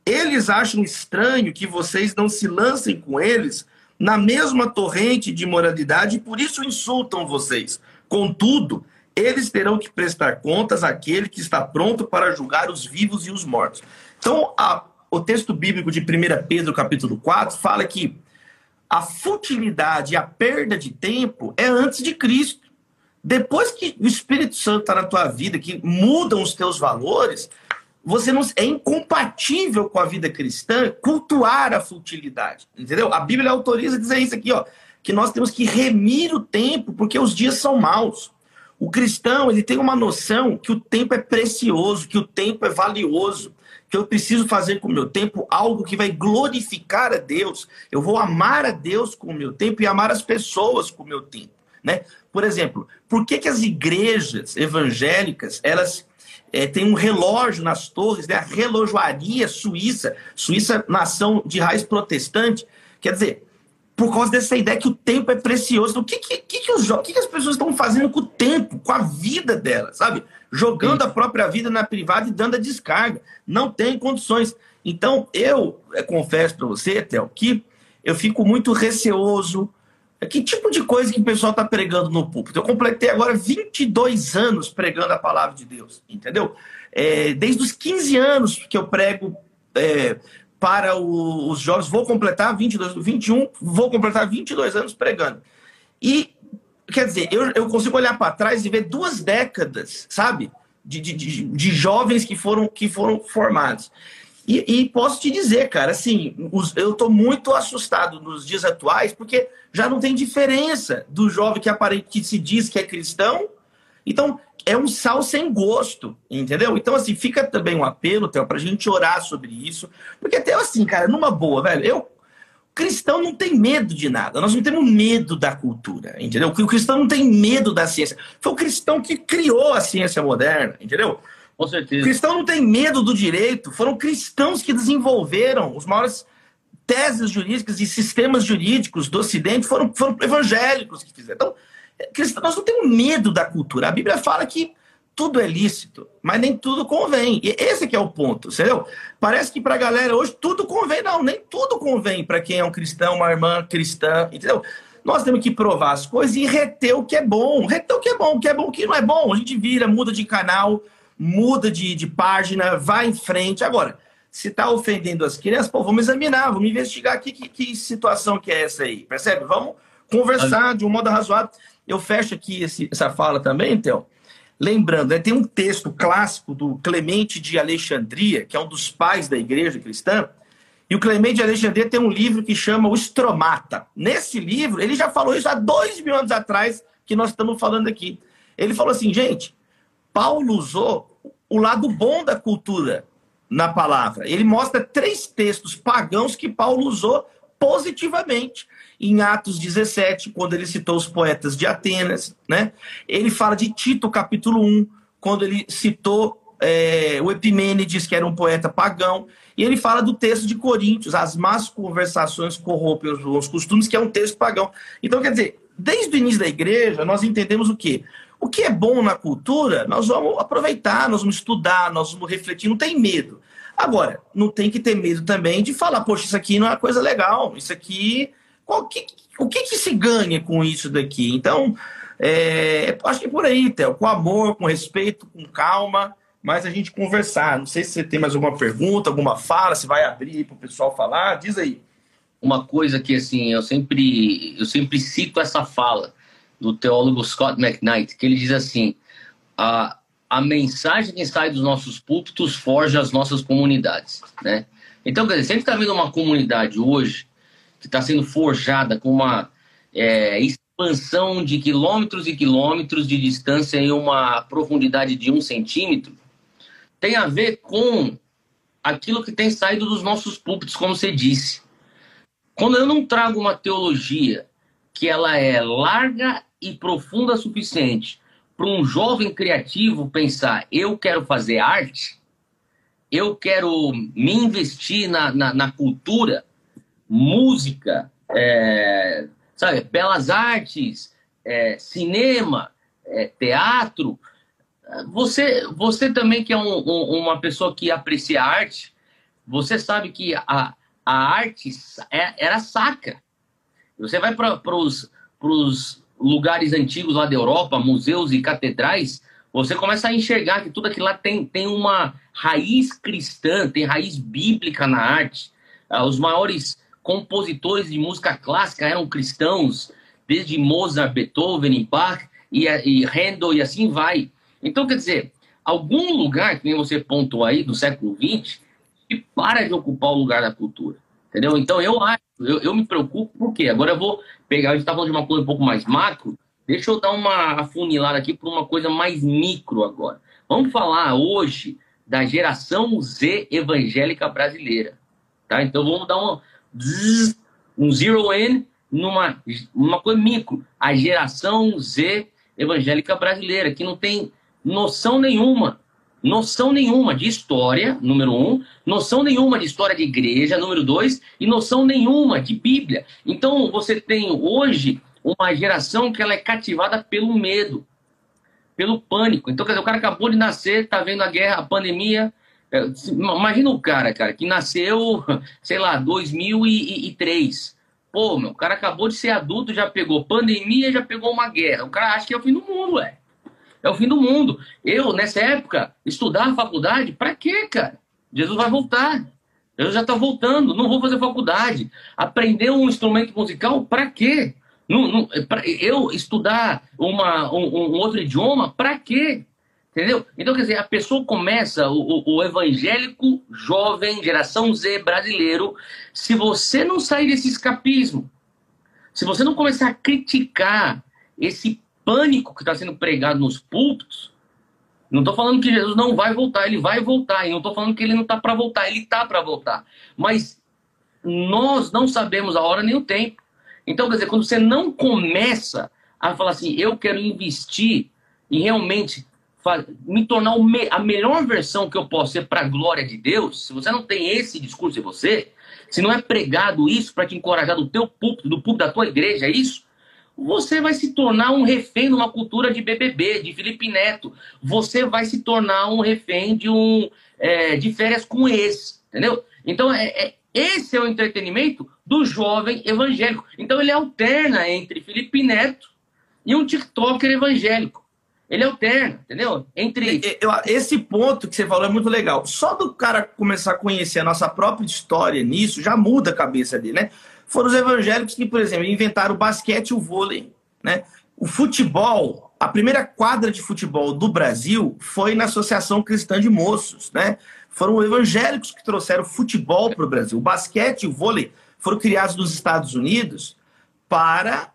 eles acham estranho que vocês não se lancem com eles na mesma torrente de moralidade e por isso insultam vocês. Contudo, eles terão que prestar contas àquele que está pronto para julgar os vivos e os mortos. Então, a, o texto bíblico de 1 Pedro, capítulo 4, fala que a futilidade e a perda de tempo é antes de Cristo. Depois que o Espírito Santo está na tua vida, que mudam os teus valores, você não é incompatível com a vida cristã cultuar a futilidade, entendeu? A Bíblia autoriza a dizer isso aqui, ó, que nós temos que remir o tempo porque os dias são maus. O cristão, ele tem uma noção que o tempo é precioso, que o tempo é valioso, que eu preciso fazer com o meu tempo algo que vai glorificar a Deus. Eu vou amar a Deus com o meu tempo e amar as pessoas com o meu tempo, né? Por exemplo, por que, que as igrejas evangélicas, elas é, tem um relógio nas torres, né? a relojoaria suíça, Suíça, nação de raiz protestante. Quer dizer, por causa dessa ideia que o tempo é precioso. Então, o que, que, que, os, que, que as pessoas estão fazendo com o tempo, com a vida delas, sabe? Jogando Sim. a própria vida na privada e dando a descarga. Não tem condições. Então, eu é, confesso para você, Théo, que eu fico muito receoso. Que tipo de coisa que o pessoal está pregando no púlpito? Eu completei agora 22 anos pregando a palavra de Deus, entendeu? É, desde os 15 anos que eu prego é, para o, os jovens, vou completar 22, 21, vou completar 22 anos pregando. E, quer dizer, eu, eu consigo olhar para trás e ver duas décadas, sabe? De, de, de, de jovens que foram, que foram formados. E, e, posso te dizer, cara, assim, os, eu estou muito assustado nos dias atuais, porque já não tem diferença do jovem que aparente que se diz que é cristão. Então, é um sal sem gosto, entendeu? Então, assim, fica também um apelo, Theo, pra gente orar sobre isso. Porque até assim, cara, numa boa, velho, eu. Cristão não tem medo de nada, nós não temos medo da cultura, entendeu? O cristão não tem medo da ciência. Foi o cristão que criou a ciência moderna, entendeu? Com certeza. O cristão não tem medo do direito. Foram cristãos que desenvolveram os maiores teses jurídicas e sistemas jurídicos do Ocidente, foram, foram evangélicos que fizeram. Então, cristão, nós não temos medo da cultura. A Bíblia fala que tudo é lícito, mas nem tudo convém. E esse é o ponto, entendeu? Parece que para a galera hoje tudo convém. Não, nem tudo convém para quem é um cristão, uma irmã cristã, entendeu? Nós temos que provar as coisas e reter o que é bom. Reter o que é bom, o que é bom, o que não é bom. A gente vira, muda de canal, muda de, de página, vai em frente. Agora, se está ofendendo as crianças, pô, vamos examinar, vamos investigar aqui que, que situação que é essa aí, percebe? Vamos conversar de um modo razoável. Eu fecho aqui esse, essa fala também, Theo. Lembrando, né, tem um texto clássico do Clemente de Alexandria, que é um dos pais da igreja cristã, e o Clemente de Alexandria tem um livro que chama O Estromata. Nesse livro, ele já falou isso há dois mil anos atrás, que nós estamos falando aqui. Ele falou assim, gente, Paulo usou o lado bom da cultura na palavra. Ele mostra três textos pagãos que Paulo usou positivamente. Em Atos 17, quando ele citou os poetas de Atenas, né? Ele fala de Tito, capítulo 1, quando ele citou é, o Epimênides, que era um poeta pagão. E ele fala do texto de Coríntios, as más conversações corrompem os costumes, que é um texto pagão. Então, quer dizer, desde o início da igreja, nós entendemos o quê? O que é bom na cultura, nós vamos aproveitar, nós vamos estudar, nós vamos refletir, não tem medo. Agora, não tem que ter medo também de falar, poxa, isso aqui não é coisa legal, isso aqui. Qual, que, o que, que se ganha com isso daqui? Então, é, acho que é por aí, Théo, com amor, com respeito, com calma, mas a gente conversar. Não sei se você tem mais alguma pergunta, alguma fala, se vai abrir para o pessoal falar, diz aí. Uma coisa que assim, eu sempre, eu sempre cito essa fala do teólogo Scott McKnight, que ele diz assim: a, a mensagem que sai dos nossos púlpitos forja as nossas comunidades, né? Então, quer dizer, se a gente está vendo uma comunidade hoje que está sendo forjada com uma é, expansão de quilômetros e quilômetros de distância em uma profundidade de um centímetro, tem a ver com aquilo que tem saído dos nossos púlpitos, como você disse. Quando eu não trago uma teologia que ela é larga e profunda o suficiente para um jovem criativo pensar: eu quero fazer arte, eu quero me investir na, na, na cultura, música, é, sabe, belas artes, é, cinema, é, teatro. Você, você também que é um, um, uma pessoa que aprecia arte, você sabe que a, a arte é, era saca. Você vai para os lugares antigos lá da Europa, museus e catedrais, você começa a enxergar que tudo aquilo lá tem, tem uma raiz cristã, tem raiz bíblica na arte. Ah, os maiores compositores de música clássica eram cristãos, desde Mozart, Beethoven, Bach e, e Handel e assim vai. Então, quer dizer, algum lugar, que nem você pontuou aí, do século XX, que para de ocupar o lugar da cultura. Entendeu? Então, eu acho, eu, eu me preocupo, porque agora eu vou pegar, a gente está falando de uma coisa um pouco mais macro, deixa eu dar uma afunilada aqui para uma coisa mais micro agora. Vamos falar hoje da geração Z evangélica brasileira. Tá? Então vamos dar uma, um zero in numa uma coisa micro. A geração Z evangélica brasileira, que não tem noção nenhuma noção nenhuma de história, número um, noção nenhuma de história de igreja, número dois, e noção nenhuma de Bíblia. Então, você tem hoje uma geração que ela é cativada pelo medo, pelo pânico. Então, quer dizer, o cara acabou de nascer, está vendo a guerra, a pandemia. É, imagina o cara, cara, que nasceu, sei lá, 2003. Pô, meu, o cara acabou de ser adulto, já pegou pandemia, já pegou uma guerra. O cara acha que é o fim do mundo, ué. É o fim do mundo. Eu, nessa época, estudar faculdade, pra quê, cara? Jesus vai voltar. Jesus já tá voltando. Não vou fazer faculdade. Aprender um instrumento musical, pra quê? Não, não, pra, eu estudar uma, um, um outro idioma, pra quê? Entendeu? Então, quer dizer, a pessoa começa, o, o, evangélico jovem, geração Z brasileiro, se você não sair desse escapismo, se você não começar a criticar esse pânico que está sendo pregado nos púlpitos, não estou falando que Jesus não vai voltar, ele vai voltar, e não estou falando que ele não está para voltar, ele está para voltar. Mas nós não sabemos a hora nem o tempo. Então, quer dizer, quando você não começa a falar assim, eu quero investir em realmente me tornar a melhor versão que eu posso ser para a glória de Deus, se você não tem esse discurso em você, se não é pregado isso para te encorajar do teu púlpito, do púlpito da tua igreja, é isso, você vai se tornar um refém de uma cultura de BBB, de Felipe Neto. Você vai se tornar um refém de um é, de férias com esse, entendeu? Então, é, é, esse é o entretenimento do jovem evangélico. Então, ele alterna entre Felipe Neto e um TikToker evangélico. Ele alterna, entendeu? Entre. Esse ponto que você falou é muito legal. Só do cara começar a conhecer a nossa própria história nisso, já muda a cabeça dele, né? Foram os evangélicos que, por exemplo, inventaram o basquete e o vôlei, né? O futebol, a primeira quadra de futebol do Brasil foi na Associação Cristã de Moços, né? Foram evangélicos que trouxeram futebol para o Brasil. O basquete e o vôlei foram criados nos Estados Unidos para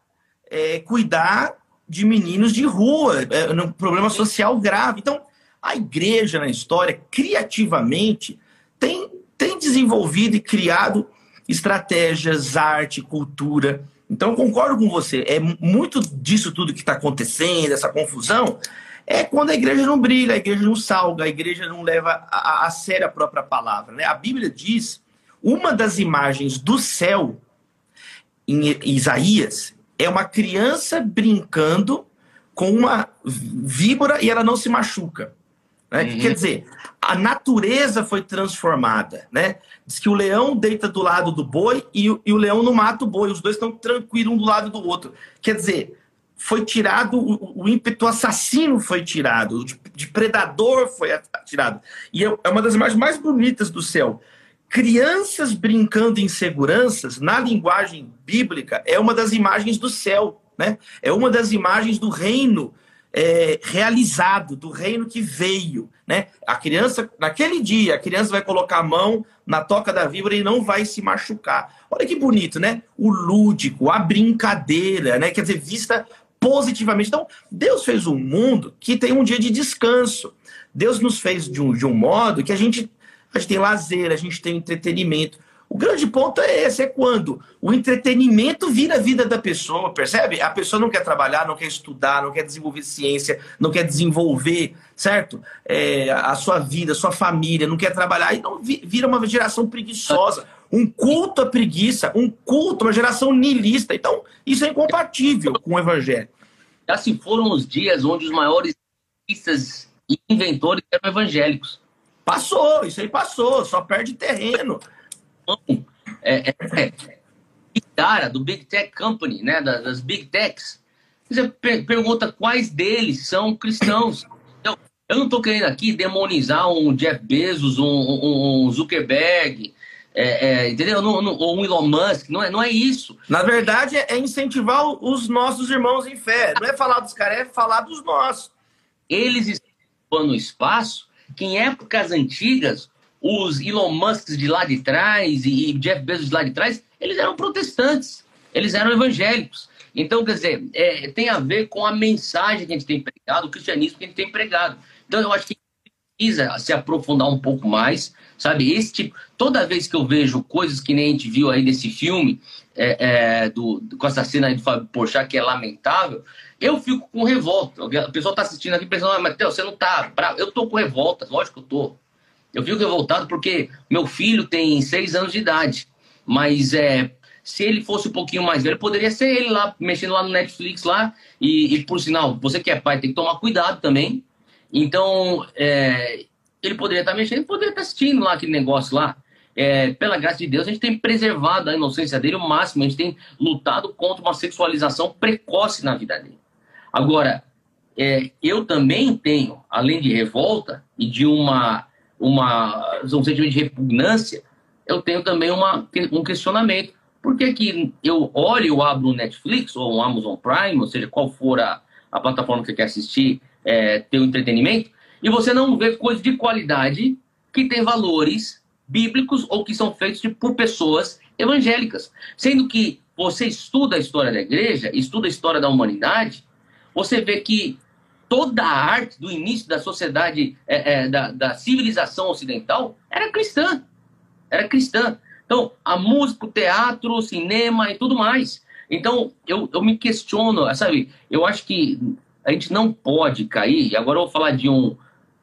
é, cuidar de meninos de rua, é, um problema social grave. Então, a igreja na história, criativamente, tem, tem desenvolvido e criado estratégias, arte, cultura. Então, concordo com você. É muito disso tudo que está acontecendo, essa confusão, é quando a igreja não brilha, a igreja não salga, a igreja não leva a, a sério a própria palavra. Né? A Bíblia diz, uma das imagens do céu, em Isaías, é uma criança brincando com uma víbora e ela não se machuca. Né? Uhum. Quer dizer, a natureza foi transformada. Né? Diz que o leão deita do lado do boi e, e o leão não mata o boi. Os dois estão tranquilos um do lado do outro. Quer dizer, foi tirado, o, o ímpeto assassino foi tirado, o de, de predador foi tirado. E é, é uma das imagens mais bonitas do céu crianças brincando em seguranças, na linguagem bíblica, é uma das imagens do céu, né? É uma das imagens do reino é, realizado, do reino que veio, né? A criança, naquele dia, a criança vai colocar a mão na toca da víbora e não vai se machucar. Olha que bonito, né? O lúdico, a brincadeira, né? Quer dizer, vista positivamente. Então, Deus fez um mundo que tem um dia de descanso. Deus nos fez de um, de um modo que a gente a gente tem lazer, a gente tem entretenimento. O grande ponto é esse, é quando o entretenimento vira a vida da pessoa, percebe? A pessoa não quer trabalhar, não quer estudar, não quer desenvolver ciência, não quer desenvolver, certo? É, a sua vida, a sua família, não quer trabalhar, e não vira uma geração preguiçosa, um culto à preguiça, um culto, uma geração niilista. Então, isso é incompatível com o evangelho. Já se foram os dias onde os maiores artistas e inventores eram evangélicos. Passou, isso aí passou, só perde terreno. É, é, é, cara do Big Tech Company, né, das, Big Techs, você pergunta quais deles são cristãos. Então, eu não estou querendo aqui demonizar um Jeff Bezos, um, um, um Zuckerberg, é, é, entendeu? ou um Elon Musk, não é, não é isso. Na verdade, é incentivar os nossos irmãos em fé. Não é falar dos caras, é falar dos nossos. Eles estão no espaço que em épocas antigas, os Elon Musk de lá de trás e Jeff Bezos de lá de trás, eles eram protestantes, eles eram evangélicos. Então, quer dizer, é, tem a ver com a mensagem que a gente tem pregado, o cristianismo que a gente tem pregado. Então, eu acho que precisa se aprofundar um pouco mais, sabe? Esse tipo, toda vez que eu vejo coisas que nem a gente viu aí nesse filme, é, é, do, com essa cena aí do Fábio Porchat, que é lamentável, eu fico com revolta. A pessoa está assistindo aqui pensando, ah, Matheus, você não tá bravo. Eu tô com revolta, lógico que eu tô. Eu fico revoltado porque meu filho tem seis anos de idade. Mas é, se ele fosse um pouquinho mais velho, poderia ser ele lá, mexendo lá no Netflix lá. E, e por sinal, você que é pai tem que tomar cuidado também. Então, é, ele poderia estar mexendo, poderia estar assistindo lá aquele negócio lá. é, pela graça de Deus, a gente tem preservado a inocência dele o máximo, a gente tem lutado contra uma sexualização precoce na vida dele. Agora, é, eu também tenho, além de revolta e de uma, uma um sentimento de repugnância, eu tenho também uma, um questionamento. Por que, que eu olho, eu abro o Netflix ou o Amazon Prime, ou seja, qual for a, a plataforma que você quer assistir, é, ter o entretenimento, e você não vê coisas de qualidade que tem valores bíblicos ou que são feitos por pessoas evangélicas. Sendo que você estuda a história da igreja, estuda a história da humanidade, você vê que toda a arte do início da sociedade, é, é, da, da civilização ocidental, era cristã. Era cristã. Então, a música, o teatro, o cinema e tudo mais. Então, eu, eu me questiono, sabe? Eu acho que a gente não pode cair, agora eu vou falar de um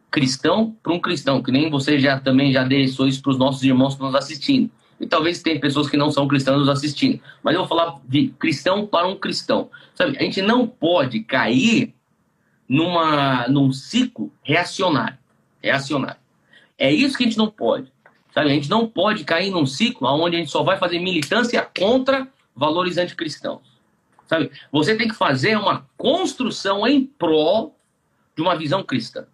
cristão para um cristão, que nem você já também já deixou isso para os nossos irmãos que estão nos assistindo. E talvez tem pessoas que não são cristãos nos assistindo. Mas eu vou falar de cristão para um cristão. Sabe, a gente não pode cair numa, num ciclo reacionário. Reacionário. É isso que a gente não pode. Sabe, a gente não pode cair num ciclo onde a gente só vai fazer militância contra valores anticristãos. Sabe? Você tem que fazer uma construção em prol de uma visão cristã.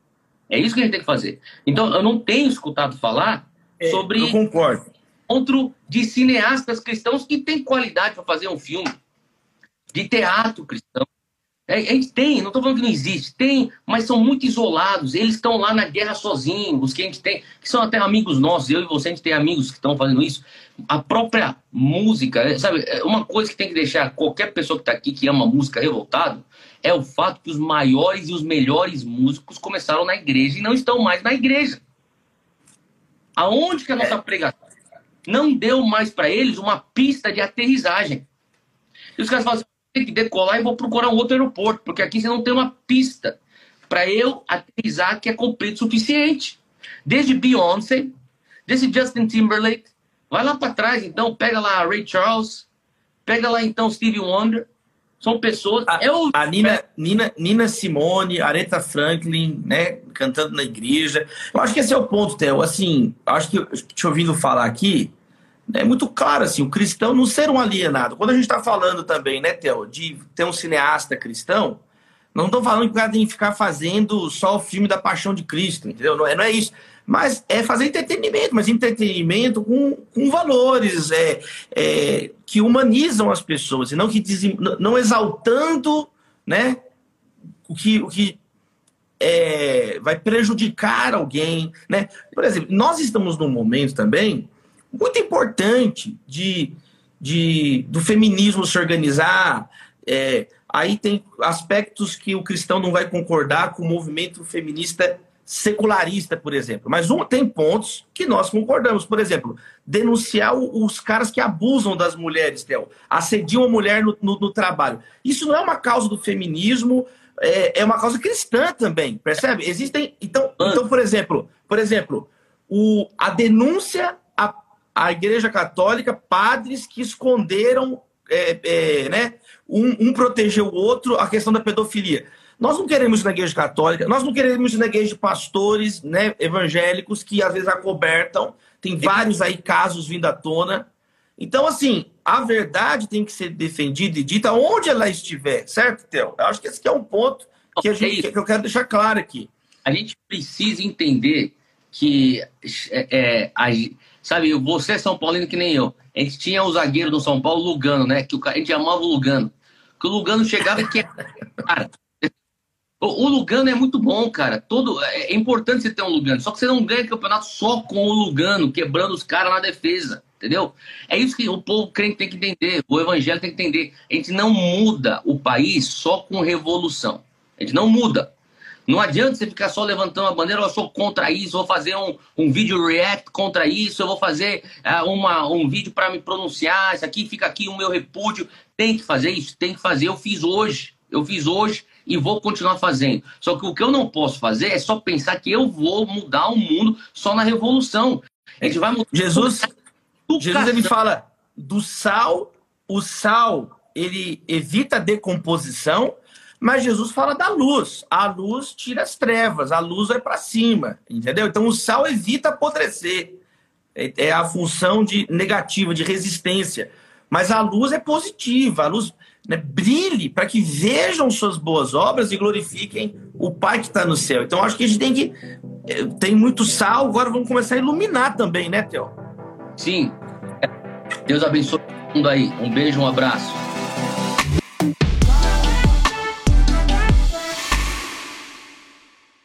É isso que a gente tem que fazer. Então, eu não tenho escutado falar é, sobre. Eu concordo. Encontro de cineastas cristãos que têm qualidade para fazer um filme, de teatro cristão. É, a gente tem, não estou falando que não existe, tem, mas são muito isolados. Eles estão lá na guerra sozinhos, os que a gente tem, que são até amigos nossos. Eu e você, a gente tem amigos que estão fazendo isso. A própria música, é, sabe, é uma coisa que tem que deixar qualquer pessoa que está aqui que ama música revoltado é o fato que os maiores e os melhores músicos começaram na igreja e não estão mais na igreja. Aonde que a nossa pregação não deu mais para eles uma pista de aterrissagem? E os caras falam assim, tem que decolar e vou procurar um outro aeroporto, porque aqui você não tem uma pista para eu aterrissar que é completo o suficiente. Desde Beyoncé, desde Justin Timberlake, vai lá para trás então, pega lá Ray Charles, pega lá então Stevie Wonder, são pessoas. A, eu... a Nina, Nina, Nina Simone, Aretha Franklin, né? Cantando na igreja. Eu acho que esse é o ponto, Theo. Assim, acho que te ouvindo falar aqui, é muito claro assim, o cristão não ser um alienado. Quando a gente está falando também, né, Theo, de ter um cineasta cristão, não estou falando que o cara tem que ficar fazendo só o filme da paixão de Cristo, entendeu? Não é, não é isso. Mas é fazer entretenimento, mas entretenimento com, com valores é, é, que humanizam as pessoas, e não que dizem, não exaltando né, o que, o que é, vai prejudicar alguém. Né? Por exemplo, nós estamos num momento também muito importante de, de, do feminismo se organizar, é, Aí tem aspectos que o cristão não vai concordar com o movimento feminista secularista, por exemplo. Mas um, tem pontos que nós concordamos. Por exemplo, denunciar os caras que abusam das mulheres, Theo, assediam a mulher no, no, no trabalho. Isso não é uma causa do feminismo, é, é uma causa cristã também, percebe? Existem. Então, então por exemplo, por exemplo, o, a denúncia à Igreja Católica, padres que esconderam é, é, né, um, um proteger o outro, a questão da pedofilia. Nós não queremos na igreja católica, nós não queremos na igreja de pastores né, evangélicos que às vezes acobertam. Tem vários aí casos vindo à tona. Então, assim, a verdade tem que ser defendida e dita onde ela estiver, certo, Theo? Eu acho que esse é um ponto que, a gente, que eu quero deixar claro aqui. A gente precisa entender que, é, é, a, sabe, você é São Paulino que nem eu. A gente tinha o zagueiro do São Paulo, Lugano, né? Que o, a gente amava o Lugano. Que o Lugano chegava e que. Cara, o Lugano é muito bom, cara. Todo, é, é importante você ter um Lugano. Só que você não ganha campeonato só com o Lugano, quebrando os caras na defesa. Entendeu? É isso que o povo crente tem que entender. O evangelho tem que entender. A gente não muda o país só com revolução. A gente não muda. Não adianta você ficar só levantando a bandeira, eu sou contra isso, vou fazer um, um vídeo react contra isso, eu vou fazer uh, uma, um vídeo para me pronunciar, isso aqui fica aqui o meu repúdio. Tem que fazer isso, tem que fazer. Eu fiz hoje, eu fiz hoje e vou continuar fazendo. Só que o que eu não posso fazer é só pensar que eu vou mudar o mundo só na revolução. A gente vai mudar. Jesus, Jesus ele fala do sal, o sal ele evita a decomposição mas Jesus fala da luz. A luz tira as trevas, a luz vai para cima, entendeu? Então o sal evita apodrecer. é, é a função de negativa, de resistência. Mas a luz é positiva, a luz né, brilhe para que vejam suas boas obras e glorifiquem o Pai que está no céu. Então acho que a gente tem que. Eh, tem muito sal, agora vamos começar a iluminar também, né, Theo? Sim. Deus abençoe todo mundo aí. Um beijo, um abraço.